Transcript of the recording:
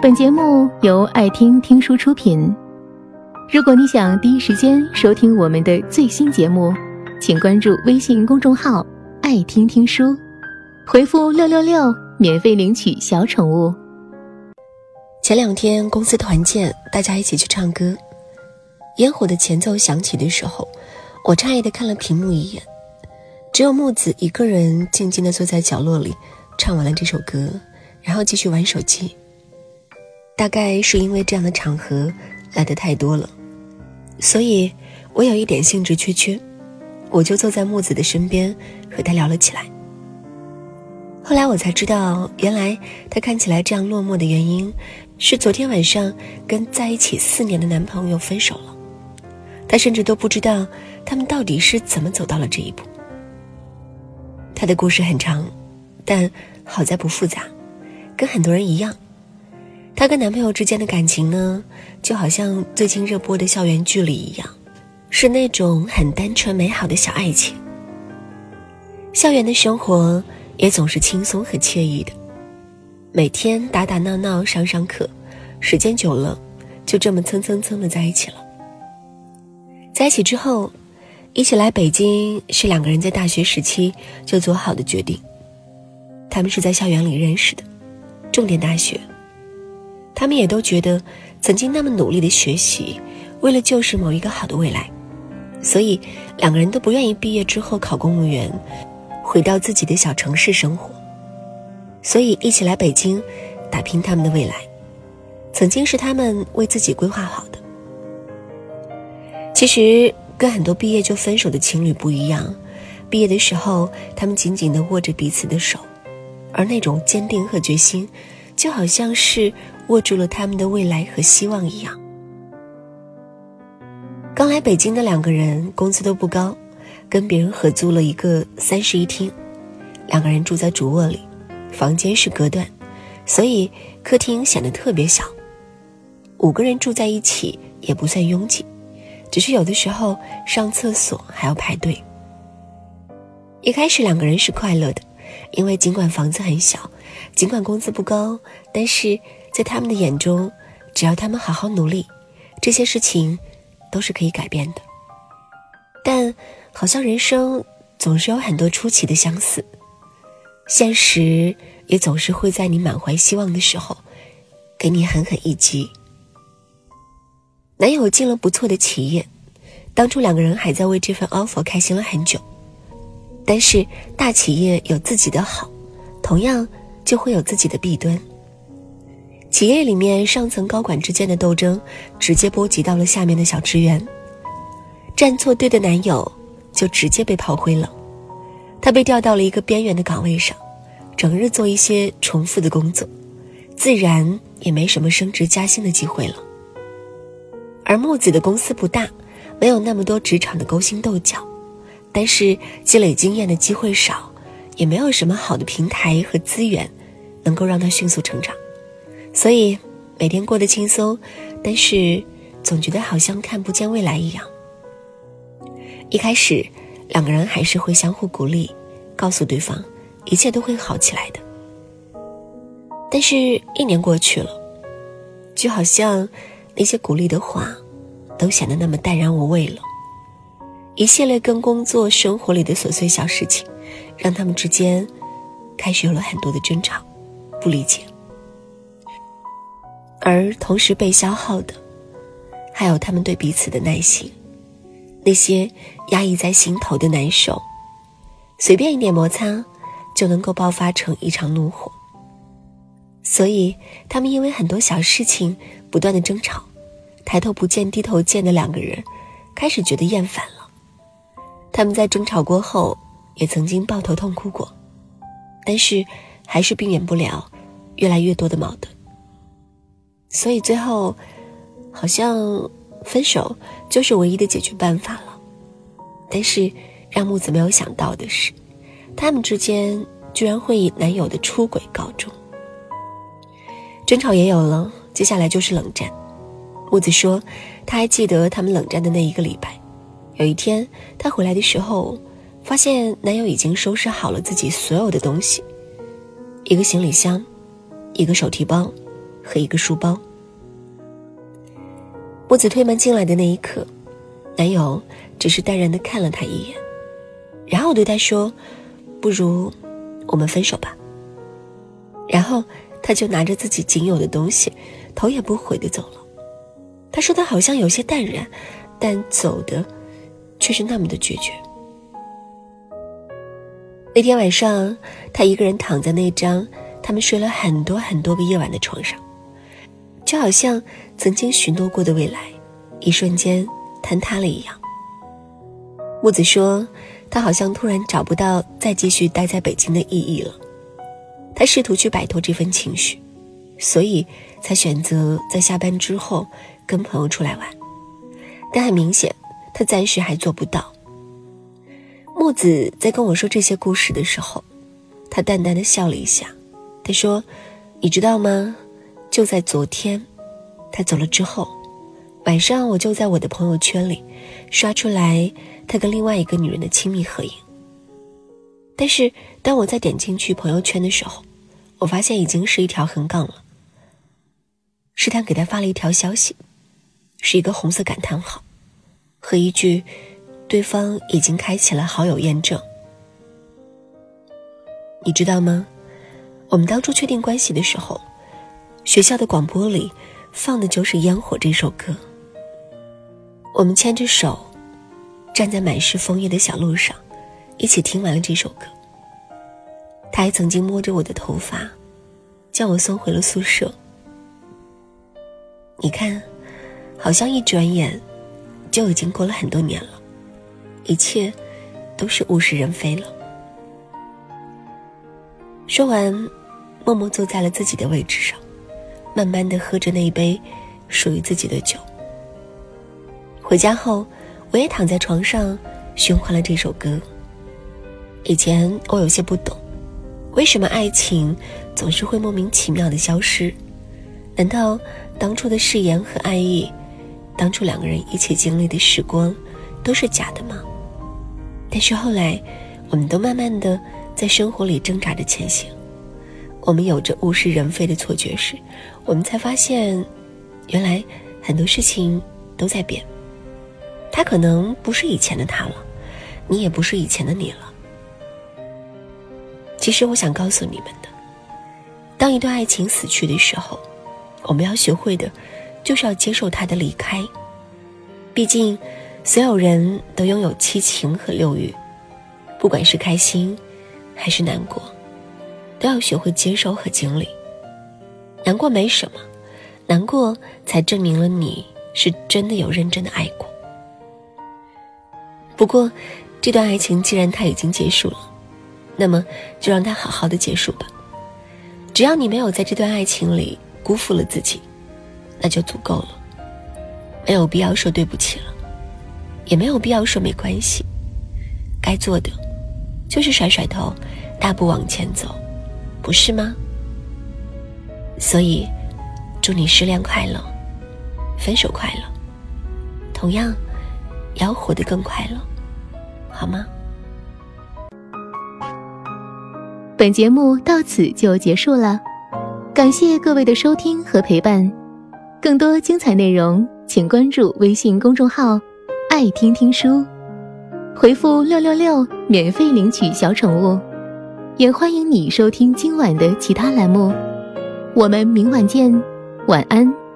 本节目由爱听听书出品。如果你想第一时间收听我们的最新节目，请关注微信公众号“爱听听书”，回复“六六六”免费领取小宠物。前两天公司团建，大家一起去唱歌，烟火的前奏响起的时候，我诧异的看了屏幕一眼，只有木子一个人静静的坐在角落里，唱完了这首歌，然后继续玩手机。大概是因为这样的场合来的太多了，所以我有一点兴致缺缺，我就坐在木子的身边和他聊了起来。后来我才知道，原来他看起来这样落寞的原因，是昨天晚上跟在一起四年的男朋友分手了。他甚至都不知道他们到底是怎么走到了这一步。他的故事很长，但好在不复杂，跟很多人一样。她跟男朋友之间的感情呢，就好像最近热播的校园剧里一样，是那种很单纯美好的小爱情。校园的生活也总是轻松和惬意的，每天打打闹闹上上课，时间久了，就这么蹭蹭蹭的在一起了。在一起之后，一起来北京是两个人在大学时期就做好的决定。他们是在校园里认识的，重点大学。他们也都觉得，曾经那么努力的学习，为了就是某一个好的未来，所以两个人都不愿意毕业之后考公务员，回到自己的小城市生活，所以一起来北京，打拼他们的未来，曾经是他们为自己规划好的。其实跟很多毕业就分手的情侣不一样，毕业的时候他们紧紧地握着彼此的手，而那种坚定和决心，就好像是。握住了他们的未来和希望一样。刚来北京的两个人工资都不高，跟别人合租了一个三室一厅，两个人住在主卧里，房间是隔断，所以客厅显得特别小。五个人住在一起也不算拥挤，只是有的时候上厕所还要排队。一开始两个人是快乐的，因为尽管房子很小，尽管工资不高，但是。在他们的眼中，只要他们好好努力，这些事情都是可以改变的。但好像人生总是有很多出奇的相似，现实也总是会在你满怀希望的时候，给你狠狠一击。男友进了不错的企业，当初两个人还在为这份 offer 开心了很久。但是大企业有自己的好，同样就会有自己的弊端。企业里面上层高管之间的斗争，直接波及到了下面的小职员。站错队的男友就直接被炮灰了，他被调到了一个边缘的岗位上，整日做一些重复的工作，自然也没什么升职加薪的机会了。而木子的公司不大，没有那么多职场的勾心斗角，但是积累经验的机会少，也没有什么好的平台和资源，能够让他迅速成长。所以每天过得轻松，但是总觉得好像看不见未来一样。一开始，两个人还是会相互鼓励，告诉对方一切都会好起来的。但是，一年过去了，就好像那些鼓励的话，都显得那么淡然无味了。一系列跟工作、生活里的琐碎小事情，让他们之间开始有了很多的争吵、不理解。而同时被消耗的，还有他们对彼此的耐心，那些压抑在心头的难受，随便一点摩擦，就能够爆发成一场怒火。所以，他们因为很多小事情不断的争吵，抬头不见低头见的两个人，开始觉得厌烦了。他们在争吵过后，也曾经抱头痛哭过，但是还是避免不了越来越多的矛盾。所以最后，好像分手就是唯一的解决办法了。但是让木子没有想到的是，他们之间居然会以男友的出轨告终。争吵也有了，接下来就是冷战。木子说，他还记得他们冷战的那一个礼拜。有一天，他回来的时候，发现男友已经收拾好了自己所有的东西，一个行李箱，一个手提包。和一个书包。木子推门进来的那一刻，男友只是淡然的看了她一眼，然后对她说：“不如我们分手吧。”然后他就拿着自己仅有的东西，头也不回的走了。他说他好像有些淡然，但走的却是那么的决绝。那天晚上，他一个人躺在那张他们睡了很多很多个夜晚的床上，就好像曾经许诺过的未来，一瞬间坍塌了一样。木子说，他好像突然找不到再继续待在北京的意义了。他试图去摆脱这份情绪，所以才选择在下班之后跟朋友出来玩。但很明显，他暂时还做不到。木子在跟我说这些故事的时候，他淡淡的笑了一下。他说：“你知道吗？就在昨天，他走了之后，晚上我就在我的朋友圈里刷出来他跟另外一个女人的亲密合影。但是当我再点进去朋友圈的时候，我发现已经是一条横杠了。试探给他发了一条消息，是一个红色感叹号，和一句“对方已经开启了好友验证”。你知道吗？我们当初确定关系的时候，学校的广播里放的就是《烟火》这首歌。我们牵着手，站在满是枫叶的小路上，一起听完了这首歌。他还曾经摸着我的头发，将我送回了宿舍。你看，好像一转眼，就已经过了很多年了，一切都是物是人非了。说完，默默坐在了自己的位置上，慢慢的喝着那一杯属于自己的酒。回家后，我也躺在床上循环了这首歌。以前我有些不懂。为什么爱情总是会莫名其妙的消失？难道当初的誓言和爱意，当初两个人一起经历的时光，都是假的吗？但是后来，我们都慢慢的在生活里挣扎着前行。我们有着物是人非的错觉时，我们才发现，原来很多事情都在变。他可能不是以前的他了，你也不是以前的你了。其实我想告诉你们的，当一段爱情死去的时候，我们要学会的，就是要接受他的离开。毕竟，所有人都拥有七情和六欲，不管是开心，还是难过，都要学会接受和经历。难过没什么，难过才证明了你是真的有认真的爱过。不过，这段爱情既然它已经结束了。那么，就让它好好的结束吧。只要你没有在这段爱情里辜负了自己，那就足够了。没有必要说对不起了，也没有必要说没关系。该做的，就是甩甩头，大步往前走，不是吗？所以，祝你失恋快乐，分手快乐，同样，也要活得更快乐，好吗？本节目到此就结束了，感谢各位的收听和陪伴。更多精彩内容，请关注微信公众号“爱听听书”，回复“六六六”免费领取小宠物。也欢迎你收听今晚的其他栏目。我们明晚见，晚安。